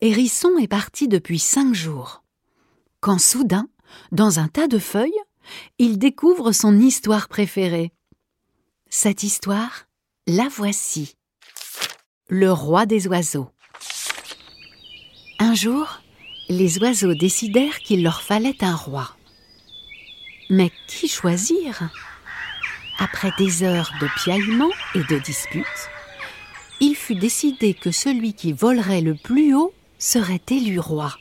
Hérisson est parti depuis cinq jours. Quand soudain, dans un tas de feuilles, il découvre son histoire préférée. Cette histoire, la voici. Le roi des oiseaux. Un jour, les oiseaux décidèrent qu'il leur fallait un roi. Mais qui choisir? Après des heures de piaillement et de disputes, il fut décidé que celui qui volerait le plus haut serait élu roi.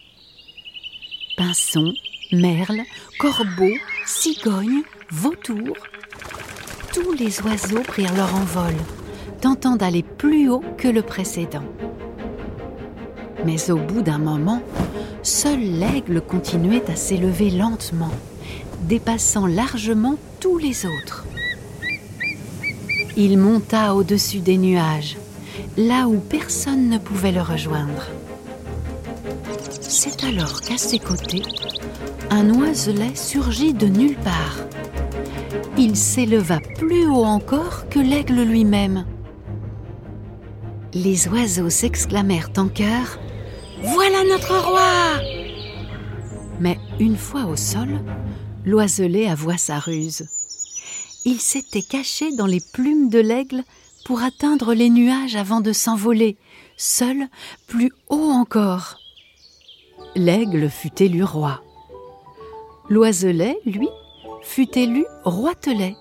Pinsons, merles, corbeaux, cigognes, vautours, tous les oiseaux prirent leur envol, tentant d'aller plus haut que le précédent. Mais au bout d'un moment, seul l'aigle continuait à s'élever lentement dépassant largement tous les autres. Il monta au-dessus des nuages, là où personne ne pouvait le rejoindre. C'est alors qu'à ses côtés, un oiselet surgit de nulle part. Il s'éleva plus haut encore que l'aigle lui-même. Les oiseaux s'exclamèrent en chœur Voilà notre roi Mais une fois au sol, l'oiselet avoua sa ruse. Il s'était caché dans les plumes de l'aigle pour atteindre les nuages avant de s'envoler, seul, plus haut encore. L'aigle fut élu roi. L'oiselet, lui, fut élu roitelet,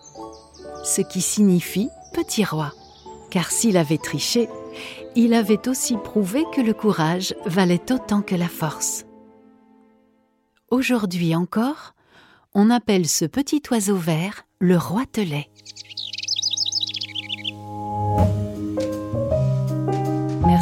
ce qui signifie petit roi, car s'il avait triché, il avait aussi prouvé que le courage valait autant que la force. Aujourd'hui encore, on appelle ce petit oiseau vert le roitelet.